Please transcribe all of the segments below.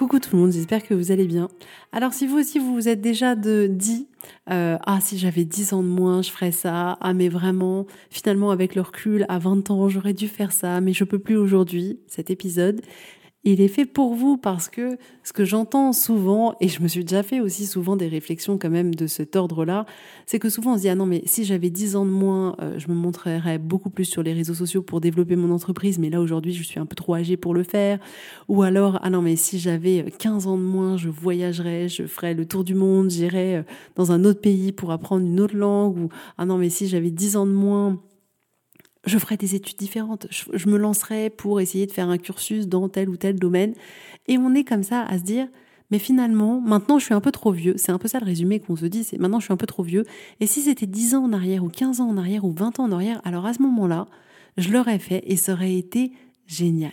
Coucou tout le monde, j'espère que vous allez bien. Alors si vous aussi vous êtes déjà de dit euh, ah si j'avais 10 ans de moins je ferais ça, ah mais vraiment finalement avec le recul à 20 ans j'aurais dû faire ça mais je peux plus aujourd'hui cet épisode il est fait pour vous parce que ce que j'entends souvent, et je me suis déjà fait aussi souvent des réflexions quand même de cet ordre-là, c'est que souvent on se dit, ah non, mais si j'avais 10 ans de moins, euh, je me montrerais beaucoup plus sur les réseaux sociaux pour développer mon entreprise, mais là aujourd'hui je suis un peu trop âgée pour le faire. Ou alors, ah non, mais si j'avais 15 ans de moins, je voyagerais, je ferais le tour du monde, j'irais euh, dans un autre pays pour apprendre une autre langue. Ou, ah non, mais si j'avais 10 ans de moins, je ferai des études différentes, je, me lancerai pour essayer de faire un cursus dans tel ou tel domaine. Et on est comme ça à se dire, mais finalement, maintenant je suis un peu trop vieux. C'est un peu ça le résumé qu'on se dit, c'est maintenant je suis un peu trop vieux. Et si c'était 10 ans en arrière ou 15 ans en arrière ou 20 ans en arrière, alors à ce moment-là, je l'aurais fait et ça aurait été génial.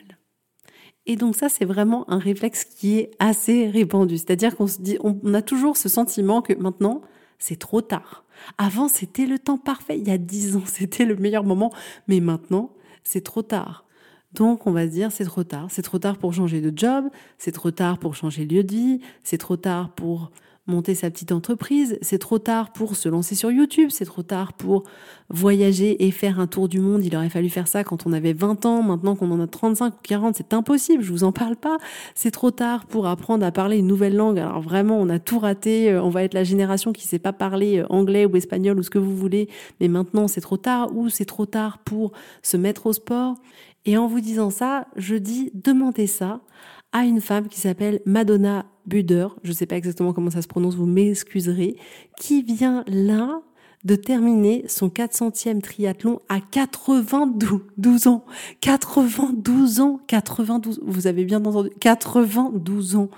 Et donc ça, c'est vraiment un réflexe qui est assez répandu. C'est-à-dire qu'on se dit, on a toujours ce sentiment que maintenant, c'est trop tard. Avant, c'était le temps parfait. Il y a dix ans, c'était le meilleur moment. Mais maintenant, c'est trop tard. Donc, on va se dire, c'est trop tard. C'est trop tard pour changer de job. C'est trop tard pour changer de lieu de vie. C'est trop tard pour monter sa petite entreprise, c'est trop tard pour se lancer sur YouTube, c'est trop tard pour voyager et faire un tour du monde. Il aurait fallu faire ça quand on avait 20 ans, maintenant qu'on en a 35 ou 40, c'est impossible, je vous en parle pas. C'est trop tard pour apprendre à parler une nouvelle langue. Alors vraiment, on a tout raté, euh, on va être la génération qui sait pas parler euh, anglais ou espagnol ou ce que vous voulez, mais maintenant c'est trop tard ou c'est trop tard pour se mettre au sport. Et en vous disant ça, je dis demandez ça à une femme qui s'appelle Madonna Buder, je ne sais pas exactement comment ça se prononce, vous m'excuserez, qui vient là de terminer son 400e triathlon à 92 ans. 92 ans, 92, vous avez bien entendu, 92 ans.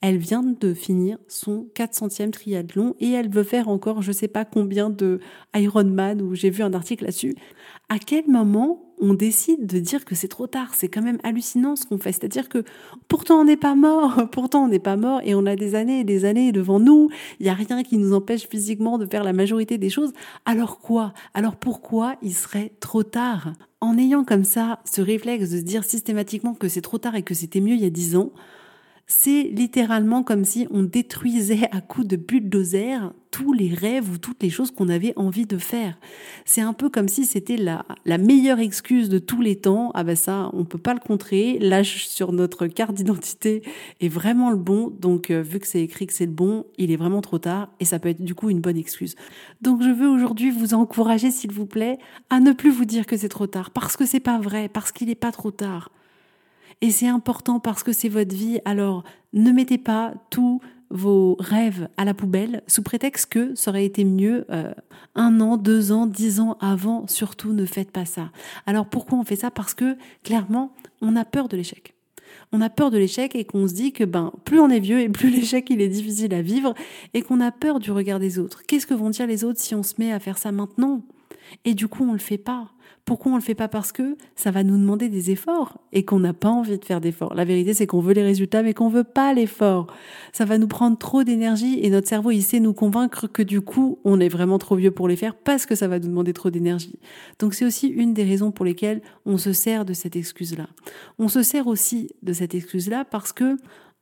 Elle vient de finir son 400e triathlon et elle veut faire encore je ne sais pas combien de Ironman où j'ai vu un article là-dessus. À quel moment on décide de dire que c'est trop tard. C'est quand même hallucinant ce qu'on fait. C'est-à-dire que pourtant on n'est pas mort, pourtant on n'est pas mort et on a des années et des années devant nous. Il n'y a rien qui nous empêche physiquement de faire la majorité des choses. Alors quoi? Alors pourquoi il serait trop tard? En ayant comme ça ce réflexe de se dire systématiquement que c'est trop tard et que c'était mieux il y a dix ans, c'est littéralement comme si on détruisait à coups de bulldozer tous les rêves ou toutes les choses qu'on avait envie de faire. C'est un peu comme si c'était la, la meilleure excuse de tous les temps. Ah ben ça, on peut pas le contrer. L'âge sur notre carte d'identité est vraiment le bon. Donc, euh, vu que c'est écrit que c'est le bon, il est vraiment trop tard et ça peut être du coup une bonne excuse. Donc, je veux aujourd'hui vous encourager, s'il vous plaît, à ne plus vous dire que c'est trop tard parce que c'est pas vrai, parce qu'il n'est pas trop tard. Et c'est important parce que c'est votre vie. Alors, ne mettez pas tous vos rêves à la poubelle sous prétexte que ça aurait été mieux euh, un an, deux ans, dix ans avant. Surtout, ne faites pas ça. Alors, pourquoi on fait ça? Parce que, clairement, on a peur de l'échec. On a peur de l'échec et qu'on se dit que ben plus on est vieux et plus l'échec il est difficile à vivre et qu'on a peur du regard des autres. Qu'est-ce que vont dire les autres si on se met à faire ça maintenant? Et du coup on le fait pas. Pourquoi on le fait pas? Parce que ça va nous demander des efforts et qu'on n'a pas envie de faire d'efforts. La vérité, c'est qu'on veut les résultats, mais qu'on veut pas l'effort. Ça va nous prendre trop d'énergie et notre cerveau, il sait nous convaincre que du coup, on est vraiment trop vieux pour les faire parce que ça va nous demander trop d'énergie. Donc c'est aussi une des raisons pour lesquelles on se sert de cette excuse-là. On se sert aussi de cette excuse-là parce que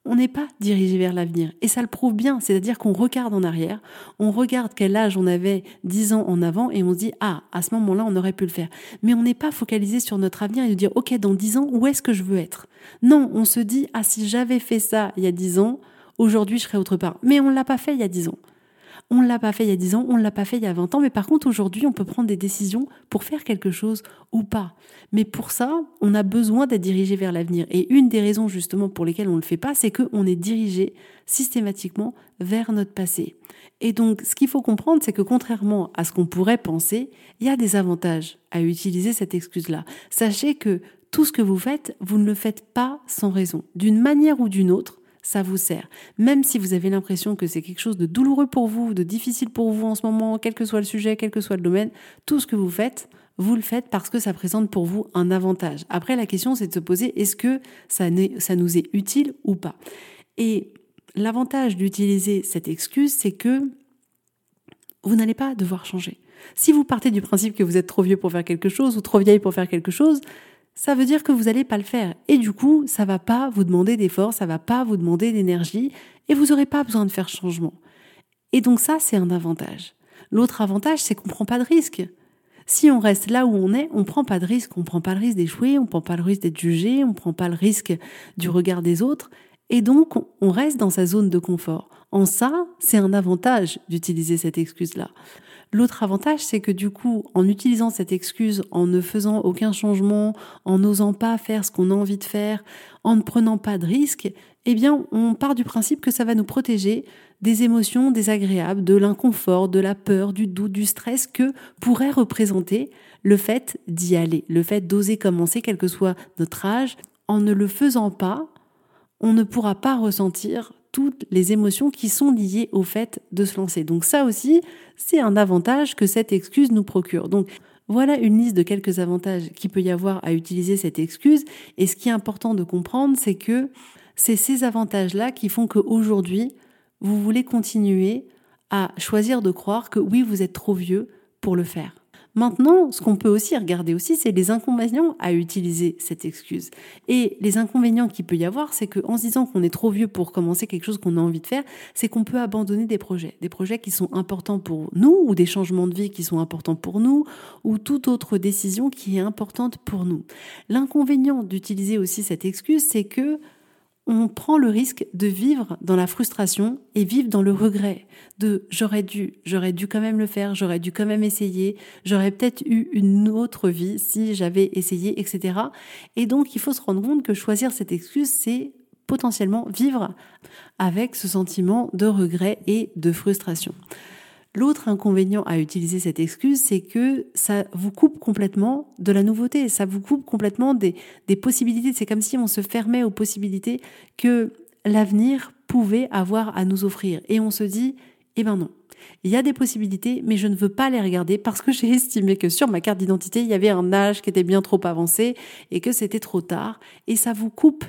on n'est pas dirigé vers l'avenir. Et ça le prouve bien, c'est-à-dire qu'on regarde en arrière, on regarde quel âge on avait 10 ans en avant et on se dit, ah, à ce moment-là, on aurait pu le faire. Mais on n'est pas focalisé sur notre avenir et de dire, ok, dans 10 ans, où est-ce que je veux être? Non, on se dit, ah, si j'avais fait ça il y a 10 ans, aujourd'hui, je serais autre part. Mais on ne l'a pas fait il y a 10 ans. On ne l'a pas fait il y a 10 ans, on ne l'a pas fait il y a 20 ans, mais par contre aujourd'hui on peut prendre des décisions pour faire quelque chose ou pas. Mais pour ça, on a besoin d'être dirigé vers l'avenir. Et une des raisons justement pour lesquelles on ne le fait pas, c'est qu'on est dirigé systématiquement vers notre passé. Et donc ce qu'il faut comprendre, c'est que contrairement à ce qu'on pourrait penser, il y a des avantages à utiliser cette excuse-là. Sachez que tout ce que vous faites, vous ne le faites pas sans raison. D'une manière ou d'une autre, ça vous sert. Même si vous avez l'impression que c'est quelque chose de douloureux pour vous, de difficile pour vous en ce moment, quel que soit le sujet, quel que soit le domaine, tout ce que vous faites, vous le faites parce que ça présente pour vous un avantage. Après, la question, c'est de se poser, est-ce que ça, ça nous est utile ou pas? Et l'avantage d'utiliser cette excuse, c'est que vous n'allez pas devoir changer. Si vous partez du principe que vous êtes trop vieux pour faire quelque chose ou trop vieille pour faire quelque chose, ça veut dire que vous n'allez pas le faire. Et du coup, ça va pas vous demander d'efforts, ça va pas vous demander d'énergie, et vous n'aurez pas besoin de faire changement. Et donc ça, c'est un avantage. L'autre avantage, c'est qu'on ne prend pas de risque. Si on reste là où on est, on prend pas de risque. On prend pas le risque d'échouer, on prend pas le risque d'être jugé, on prend pas le risque du regard des autres. Et donc, on reste dans sa zone de confort. En ça, c'est un avantage d'utiliser cette excuse-là. L'autre avantage, c'est que du coup, en utilisant cette excuse, en ne faisant aucun changement, en n'osant pas faire ce qu'on a envie de faire, en ne prenant pas de risques, eh bien, on part du principe que ça va nous protéger des émotions désagréables, de l'inconfort, de la peur, du doute, du stress que pourrait représenter le fait d'y aller, le fait d'oser commencer, quel que soit notre âge. En ne le faisant pas, on ne pourra pas ressentir toutes les émotions qui sont liées au fait de se lancer. Donc ça aussi, c'est un avantage que cette excuse nous procure. Donc voilà une liste de quelques avantages qu'il peut y avoir à utiliser cette excuse. Et ce qui est important de comprendre, c'est que c'est ces avantages-là qui font qu'aujourd'hui, vous voulez continuer à choisir de croire que oui, vous êtes trop vieux pour le faire. Maintenant, ce qu'on peut aussi regarder aussi, c'est les inconvénients à utiliser cette excuse. Et les inconvénients qu'il peut y avoir, c'est qu'en se disant qu'on est trop vieux pour commencer quelque chose qu'on a envie de faire, c'est qu'on peut abandonner des projets, des projets qui sont importants pour nous, ou des changements de vie qui sont importants pour nous, ou toute autre décision qui est importante pour nous. L'inconvénient d'utiliser aussi cette excuse, c'est que on prend le risque de vivre dans la frustration et vivre dans le regret de j'aurais dû, j'aurais dû quand même le faire, j'aurais dû quand même essayer, j'aurais peut-être eu une autre vie si j'avais essayé, etc. Et donc il faut se rendre compte que choisir cette excuse, c'est potentiellement vivre avec ce sentiment de regret et de frustration. L'autre inconvénient à utiliser cette excuse, c'est que ça vous coupe complètement de la nouveauté, ça vous coupe complètement des, des possibilités. C'est comme si on se fermait aux possibilités que l'avenir pouvait avoir à nous offrir. Et on se dit, eh ben non, il y a des possibilités, mais je ne veux pas les regarder parce que j'ai estimé que sur ma carte d'identité, il y avait un âge qui était bien trop avancé et que c'était trop tard. Et ça vous coupe,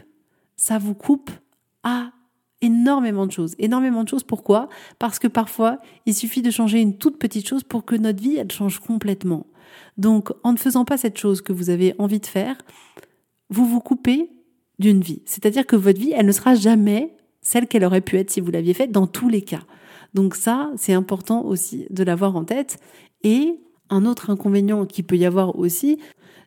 ça vous coupe à énormément de choses. Énormément de choses. Pourquoi? Parce que parfois, il suffit de changer une toute petite chose pour que notre vie, elle change complètement. Donc, en ne faisant pas cette chose que vous avez envie de faire, vous vous coupez d'une vie. C'est-à-dire que votre vie, elle ne sera jamais celle qu'elle aurait pu être si vous l'aviez faite dans tous les cas. Donc ça, c'est important aussi de l'avoir en tête. Et un autre inconvénient qui peut y avoir aussi,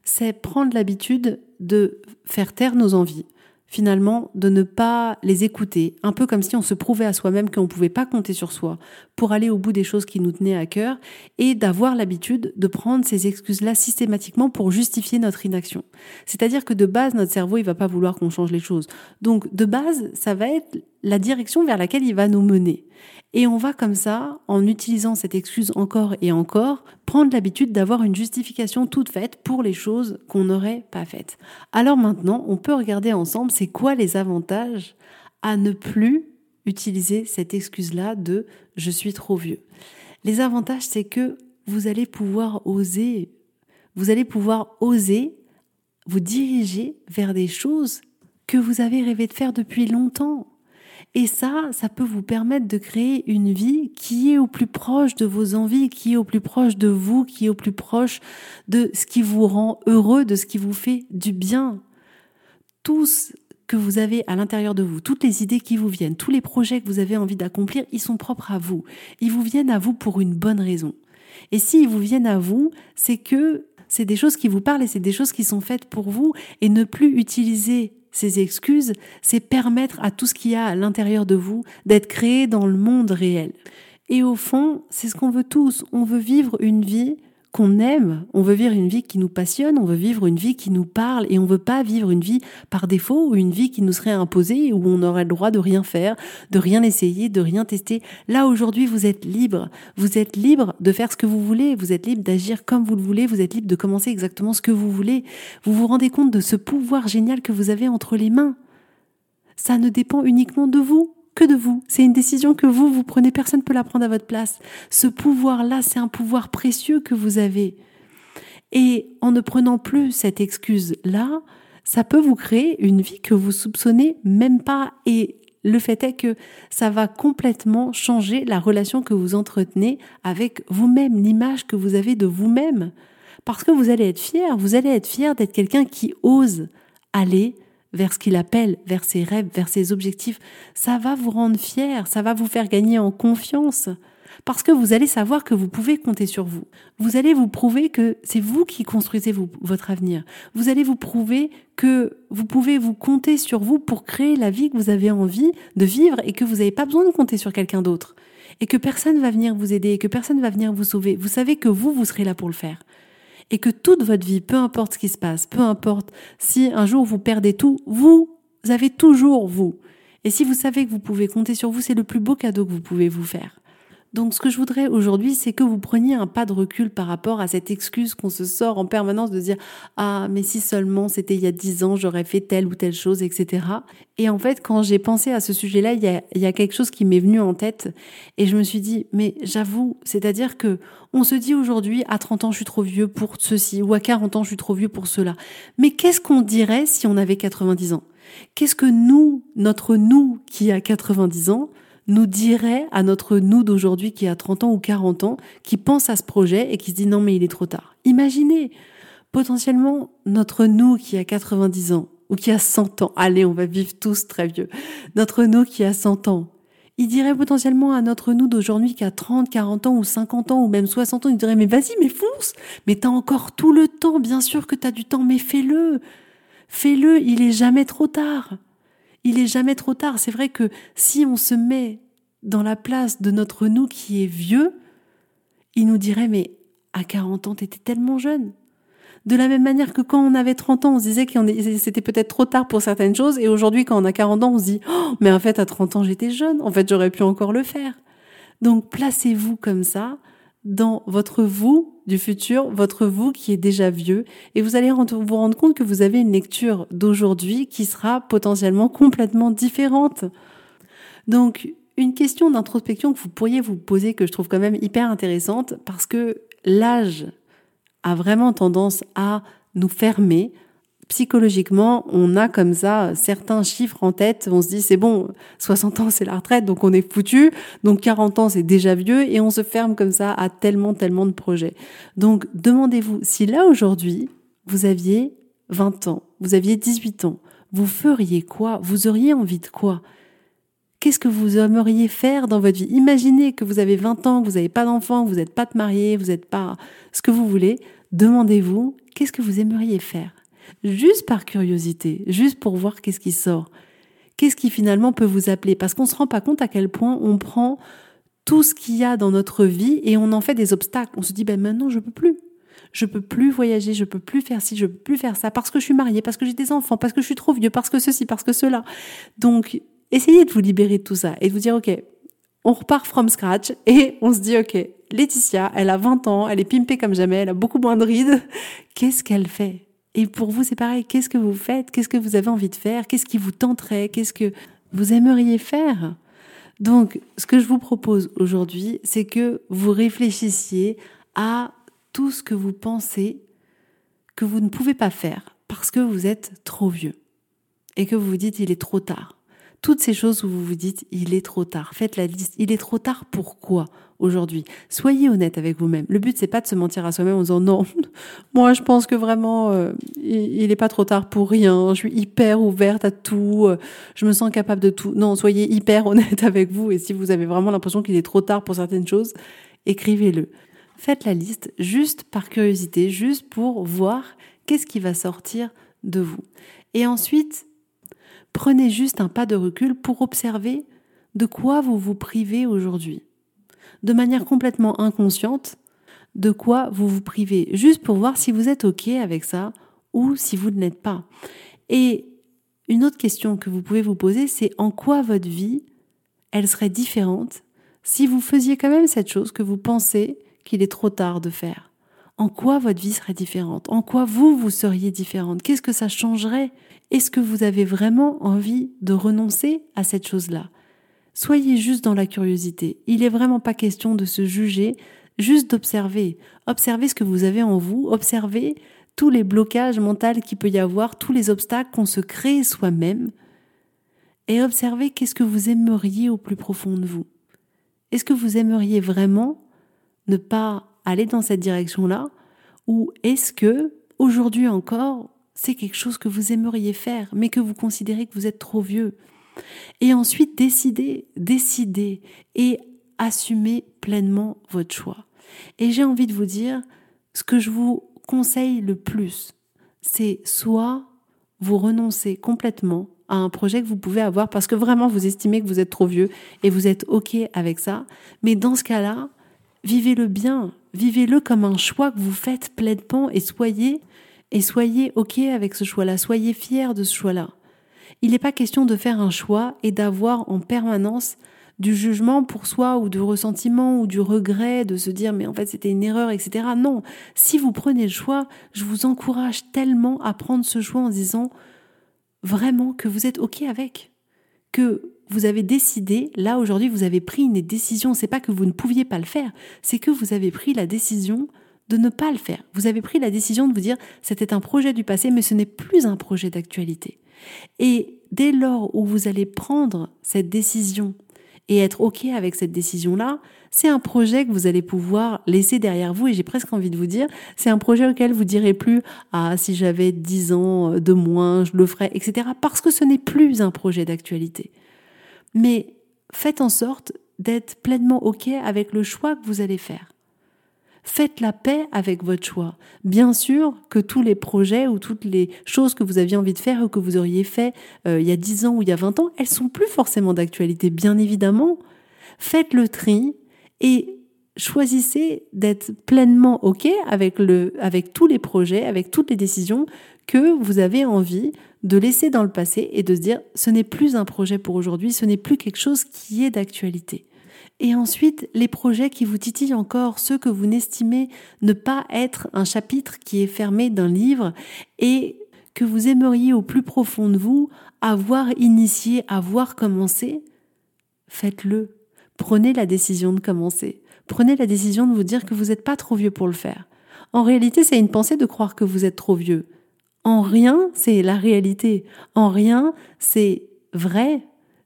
c'est prendre l'habitude de faire taire nos envies finalement de ne pas les écouter, un peu comme si on se prouvait à soi-même qu'on ne pouvait pas compter sur soi pour aller au bout des choses qui nous tenaient à cœur et d'avoir l'habitude de prendre ces excuses-là systématiquement pour justifier notre inaction. C'est-à-dire que de base, notre cerveau, il va pas vouloir qu'on change les choses. Donc, de base, ça va être la direction vers laquelle il va nous mener. Et on va comme ça, en utilisant cette excuse encore et encore, prendre l'habitude d'avoir une justification toute faite pour les choses qu'on n'aurait pas faites. Alors maintenant, on peut regarder ensemble c'est quoi les avantages à ne plus utiliser cette excuse-là de je suis trop vieux. Les avantages, c'est que vous allez pouvoir oser, vous allez pouvoir oser vous diriger vers des choses que vous avez rêvé de faire depuis longtemps. Et ça, ça peut vous permettre de créer une vie qui est au plus proche de vos envies, qui est au plus proche de vous, qui est au plus proche de ce qui vous rend heureux, de ce qui vous fait du bien. Tout, que vous avez à l'intérieur de vous, toutes les idées qui vous viennent, tous les projets que vous avez envie d'accomplir, ils sont propres à vous. Ils vous viennent à vous pour une bonne raison. Et s'ils vous viennent à vous, c'est que c'est des choses qui vous parlent et c'est des choses qui sont faites pour vous et ne plus utiliser ces excuses, c'est permettre à tout ce qu'il y a à l'intérieur de vous d'être créé dans le monde réel. Et au fond, c'est ce qu'on veut tous. On veut vivre une vie qu'on aime, on veut vivre une vie qui nous passionne, on veut vivre une vie qui nous parle et on veut pas vivre une vie par défaut ou une vie qui nous serait imposée où on aurait le droit de rien faire, de rien essayer, de rien tester. Là aujourd'hui, vous êtes libre. Vous êtes libre de faire ce que vous voulez, vous êtes libre d'agir comme vous le voulez, vous êtes libre de commencer exactement ce que vous voulez. Vous vous rendez compte de ce pouvoir génial que vous avez entre les mains. Ça ne dépend uniquement de vous que de vous. C'est une décision que vous, vous prenez, personne ne peut la prendre à votre place. Ce pouvoir-là, c'est un pouvoir précieux que vous avez. Et en ne prenant plus cette excuse-là, ça peut vous créer une vie que vous soupçonnez même pas. Et le fait est que ça va complètement changer la relation que vous entretenez avec vous-même, l'image que vous avez de vous-même. Parce que vous allez être fier, vous allez être fier d'être quelqu'un qui ose aller vers ce qu'il appelle, vers ses rêves, vers ses objectifs, ça va vous rendre fier, ça va vous faire gagner en confiance. Parce que vous allez savoir que vous pouvez compter sur vous. Vous allez vous prouver que c'est vous qui construisez votre avenir. Vous allez vous prouver que vous pouvez vous compter sur vous pour créer la vie que vous avez envie de vivre et que vous n'avez pas besoin de compter sur quelqu'un d'autre. Et que personne va venir vous aider et que personne va venir vous sauver. Vous savez que vous, vous serez là pour le faire et que toute votre vie, peu importe ce qui se passe, peu importe si un jour vous perdez tout, vous avez toujours vous. Et si vous savez que vous pouvez compter sur vous, c'est le plus beau cadeau que vous pouvez vous faire. Donc ce que je voudrais aujourd'hui, c'est que vous preniez un pas de recul par rapport à cette excuse qu'on se sort en permanence de dire ah mais si seulement c'était il y a dix ans, j'aurais fait telle ou telle chose, etc. Et en fait, quand j'ai pensé à ce sujet-là, il y a, il y a quelque chose qui m'est venu en tête et je me suis dit mais j'avoue, c'est-à-dire que on se dit aujourd'hui à 30 ans je suis trop vieux pour ceci ou à 40 ans je suis trop vieux pour cela. Mais qu'est-ce qu'on dirait si on avait 90 ans? Qu'est-ce que nous, notre nous qui a 90 ans, nous dirait à notre nous d'aujourd'hui qui a 30 ans ou 40 ans, qui pense à ce projet et qui se dit non mais il est trop tard. Imaginez potentiellement notre nous qui a 90 ans ou qui a 100 ans. Allez, on va vivre tous très vieux. Notre nous qui a 100 ans. Il dirait potentiellement à notre nous d'aujourd'hui qui a 30, 40 ans ou 50 ans ou même 60 ans, il dirait mais vas-y, mais fonce, mais t'as encore tout le temps, bien sûr que t'as du temps, mais fais-le. Fais-le, il est jamais trop tard il est jamais trop tard. C'est vrai que si on se met dans la place de notre nous qui est vieux, il nous dirait mais à 40 ans, t'étais tellement jeune. De la même manière que quand on avait 30 ans, on se disait que c'était peut-être trop tard pour certaines choses, et aujourd'hui, quand on a 40 ans, on se dit oh, mais en fait, à 30 ans, j'étais jeune. En fait, j'aurais pu encore le faire. Donc, placez-vous comme ça dans votre vous du futur, votre vous qui est déjà vieux, et vous allez vous rendre compte que vous avez une lecture d'aujourd'hui qui sera potentiellement complètement différente. Donc, une question d'introspection que vous pourriez vous poser, que je trouve quand même hyper intéressante, parce que l'âge a vraiment tendance à nous fermer, psychologiquement, on a comme ça certains chiffres en tête. On se dit, c'est bon, 60 ans, c'est la retraite, donc on est foutu. Donc 40 ans, c'est déjà vieux et on se ferme comme ça à tellement, tellement de projets. Donc demandez-vous, si là aujourd'hui, vous aviez 20 ans, vous aviez 18 ans, vous feriez quoi? Vous auriez envie de quoi? Qu'est-ce que vous aimeriez faire dans votre vie? Imaginez que vous avez 20 ans, que vous n'avez pas d'enfant, que vous n'êtes pas marié, vous n'êtes pas ce que vous voulez. Demandez-vous, qu'est-ce que vous aimeriez faire? Juste par curiosité, juste pour voir qu'est-ce qui sort. Qu'est-ce qui finalement peut vous appeler? Parce qu'on ne se rend pas compte à quel point on prend tout ce qu'il y a dans notre vie et on en fait des obstacles. On se dit, ben maintenant, je peux plus. Je peux plus voyager, je peux plus faire ci, je peux plus faire ça parce que je suis mariée, parce que j'ai des enfants, parce que je suis trop vieux, parce que ceci, parce que cela. Donc, essayez de vous libérer de tout ça et de vous dire, OK, on repart from scratch et on se dit, OK, Laetitia, elle a 20 ans, elle est pimpée comme jamais, elle a beaucoup moins de rides. Qu'est-ce qu'elle fait? Et pour vous, c'est pareil. Qu'est-ce que vous faites? Qu'est-ce que vous avez envie de faire? Qu'est-ce qui vous tenterait? Qu'est-ce que vous aimeriez faire? Donc, ce que je vous propose aujourd'hui, c'est que vous réfléchissiez à tout ce que vous pensez que vous ne pouvez pas faire parce que vous êtes trop vieux et que vous vous dites il est trop tard. Toutes ces choses où vous vous dites il est trop tard. Faites la liste. Il est trop tard pourquoi? Aujourd'hui. Soyez honnête avec vous-même. Le but c'est pas de se mentir à soi-même en disant non, moi je pense que vraiment euh, il n'est pas trop tard pour rien. Je suis hyper ouverte à tout. Euh, je me sens capable de tout. Non, soyez hyper honnête avec vous et si vous avez vraiment l'impression qu'il est trop tard pour certaines choses, écrivez-le. Faites la liste juste par curiosité, juste pour voir qu'est-ce qui va sortir de vous. Et ensuite, prenez juste un pas de recul pour observer de quoi vous vous privez aujourd'hui. De manière complètement inconsciente, de quoi vous vous privez, juste pour voir si vous êtes OK avec ça ou si vous ne l'êtes pas. Et une autre question que vous pouvez vous poser, c'est en quoi votre vie, elle serait différente si vous faisiez quand même cette chose que vous pensez qu'il est trop tard de faire? En quoi votre vie serait différente? En quoi vous, vous seriez différente? Qu'est-ce que ça changerait? Est-ce que vous avez vraiment envie de renoncer à cette chose-là? Soyez juste dans la curiosité. Il n'est vraiment pas question de se juger, juste d'observer. Observez ce que vous avez en vous, observez tous les blocages mentaux qu'il peut y avoir, tous les obstacles qu'on se crée soi-même, et observez qu'est-ce que vous aimeriez au plus profond de vous. Est-ce que vous aimeriez vraiment ne pas aller dans cette direction-là, ou est-ce que aujourd'hui encore c'est quelque chose que vous aimeriez faire, mais que vous considérez que vous êtes trop vieux? Et ensuite, décidez, décidez et assumez pleinement votre choix. Et j'ai envie de vous dire, ce que je vous conseille le plus, c'est soit vous renoncez complètement à un projet que vous pouvez avoir parce que vraiment vous estimez que vous êtes trop vieux et vous êtes OK avec ça. Mais dans ce cas-là, vivez-le bien, vivez-le comme un choix que vous faites pleinement et soyez et soyez OK avec ce choix-là, soyez fiers de ce choix-là. Il n'est pas question de faire un choix et d'avoir en permanence du jugement pour soi ou du ressentiment ou du regret de se dire mais en fait c'était une erreur, etc. Non, si vous prenez le choix, je vous encourage tellement à prendre ce choix en disant vraiment que vous êtes OK avec, que vous avez décidé, là aujourd'hui vous avez pris une décision, c'est pas que vous ne pouviez pas le faire, c'est que vous avez pris la décision de ne pas le faire. Vous avez pris la décision de vous dire c'était un projet du passé mais ce n'est plus un projet d'actualité. Et dès lors où vous allez prendre cette décision et être OK avec cette décision-là, c'est un projet que vous allez pouvoir laisser derrière vous. Et j'ai presque envie de vous dire, c'est un projet auquel vous direz plus, ah, si j'avais 10 ans de moins, je le ferais, etc. Parce que ce n'est plus un projet d'actualité. Mais faites en sorte d'être pleinement OK avec le choix que vous allez faire. Faites la paix avec votre choix. Bien sûr que tous les projets ou toutes les choses que vous aviez envie de faire ou que vous auriez fait euh, il y a 10 ans ou il y a 20 ans, elles sont plus forcément d'actualité, bien évidemment. Faites le tri et choisissez d'être pleinement OK avec, le, avec tous les projets, avec toutes les décisions que vous avez envie de laisser dans le passé et de se dire ce n'est plus un projet pour aujourd'hui, ce n'est plus quelque chose qui est d'actualité. Et ensuite, les projets qui vous titillent encore, ceux que vous n'estimez ne pas être un chapitre qui est fermé d'un livre et que vous aimeriez au plus profond de vous avoir initié, avoir commencé, faites-le. Prenez la décision de commencer. Prenez la décision de vous dire que vous n'êtes pas trop vieux pour le faire. En réalité, c'est une pensée de croire que vous êtes trop vieux. En rien, c'est la réalité. En rien, c'est vrai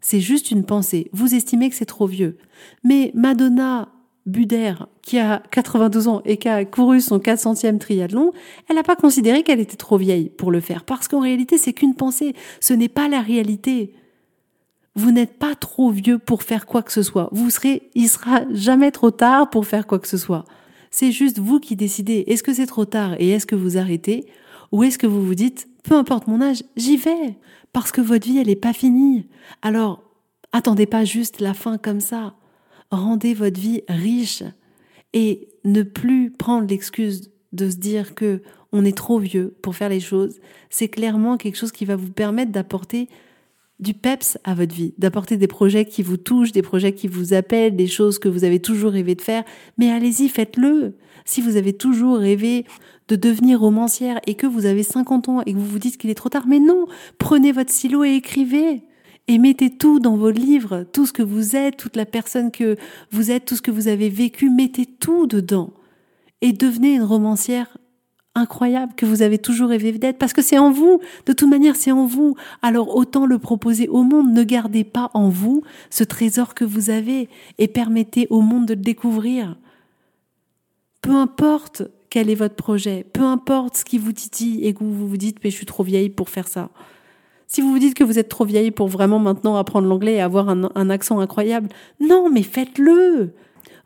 c'est juste une pensée. Vous estimez que c'est trop vieux. Mais Madonna Buder, qui a 92 ans et qui a couru son 400e triathlon, elle n'a pas considéré qu'elle était trop vieille pour le faire. Parce qu'en réalité, c'est qu'une pensée. Ce n'est pas la réalité. Vous n'êtes pas trop vieux pour faire quoi que ce soit. Vous serez, il sera jamais trop tard pour faire quoi que ce soit. C'est juste vous qui décidez. Est-ce que c'est trop tard et est-ce que vous arrêtez? Ou est-ce que vous vous dites, peu importe mon âge, j'y vais? Parce que votre vie, elle n'est pas finie. Alors, attendez pas juste la fin comme ça. Rendez votre vie riche et ne plus prendre l'excuse de se dire que on est trop vieux pour faire les choses. C'est clairement quelque chose qui va vous permettre d'apporter du peps à votre vie, d'apporter des projets qui vous touchent, des projets qui vous appellent, des choses que vous avez toujours rêvé de faire. Mais allez-y, faites-le. Si vous avez toujours rêvé de devenir romancière et que vous avez 50 ans et que vous vous dites qu'il est trop tard, mais non, prenez votre stylo et écrivez. Et mettez tout dans vos livres, tout ce que vous êtes, toute la personne que vous êtes, tout ce que vous avez vécu, mettez tout dedans. Et devenez une romancière incroyable que vous avez toujours rêvé d'être parce que c'est en vous. De toute manière, c'est en vous. Alors autant le proposer au monde. Ne gardez pas en vous ce trésor que vous avez et permettez au monde de le découvrir. Peu importe quel est votre projet, peu importe ce qui vous titille et que vous vous dites mais je suis trop vieille pour faire ça. Si vous vous dites que vous êtes trop vieille pour vraiment maintenant apprendre l'anglais et avoir un, un accent incroyable, non mais faites-le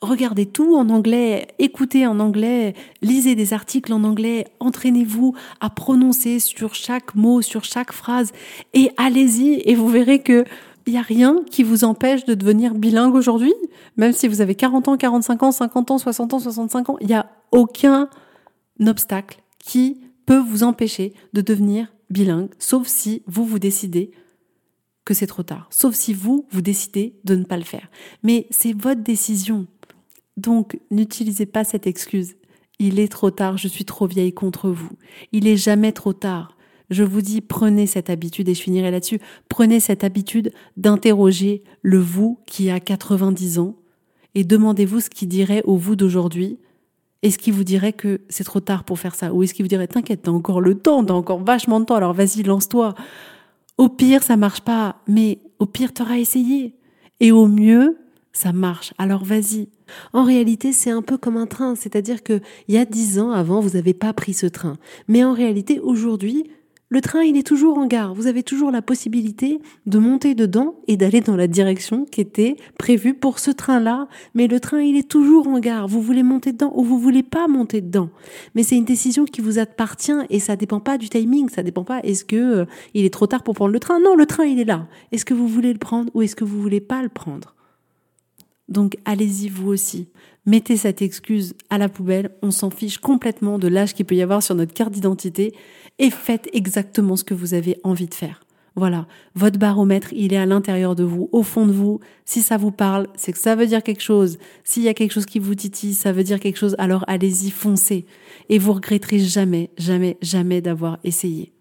regardez tout en anglais, écoutez en anglais, lisez des articles en anglais, entraînez-vous à prononcer sur chaque mot, sur chaque phrase et allez-y et vous verrez que il n'y a rien qui vous empêche de devenir bilingue aujourd'hui, même si vous avez 40 ans, 45 ans, 50 ans, 60 ans, 65 ans, il n'y a aucun obstacle qui peut vous empêcher de devenir bilingue, sauf si vous vous décidez que c'est trop tard, sauf si vous, vous décidez de ne pas le faire. Mais c'est votre décision. Donc, n'utilisez pas cette excuse. Il est trop tard, je suis trop vieille contre vous. Il est jamais trop tard. Je vous dis, prenez cette habitude, et je finirai là-dessus, prenez cette habitude d'interroger le vous qui a 90 ans et demandez-vous ce qu'il dirait au vous d'aujourd'hui. Est-ce qu'il vous dirait que c'est trop tard pour faire ça? Ou est-ce qu'il vous dirait, t'inquiète, t'as encore le temps, t'as encore vachement de temps, alors vas-y, lance-toi. Au pire, ça marche pas, mais au pire, t'auras essayé. Et au mieux, ça marche, alors vas-y. En réalité, c'est un peu comme un train, c'est-à-dire que il y a dix ans avant, vous n'avez pas pris ce train. Mais en réalité, aujourd'hui, le train, il est toujours en gare. Vous avez toujours la possibilité de monter dedans et d'aller dans la direction qui était prévue pour ce train-là. Mais le train, il est toujours en gare. Vous voulez monter dedans ou vous voulez pas monter dedans. Mais c'est une décision qui vous appartient et ça dépend pas du timing. Ça dépend pas est-ce que euh, il est trop tard pour prendre le train? Non, le train, il est là. Est-ce que vous voulez le prendre ou est-ce que vous voulez pas le prendre? Donc allez-y vous aussi. Mettez cette excuse à la poubelle, on s'en fiche complètement de l'âge qu'il peut y avoir sur notre carte d'identité et faites exactement ce que vous avez envie de faire. Voilà, votre baromètre, il est à l'intérieur de vous, au fond de vous. Si ça vous parle, c'est que ça veut dire quelque chose. S'il y a quelque chose qui vous titille, ça veut dire quelque chose, alors allez-y, foncez. Et vous regretterez jamais, jamais, jamais d'avoir essayé.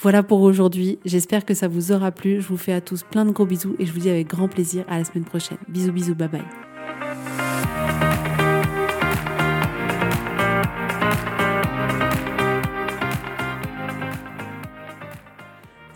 Voilà pour aujourd'hui. J'espère que ça vous aura plu. Je vous fais à tous plein de gros bisous et je vous dis avec grand plaisir à la semaine prochaine. Bisous, bisous, bye bye.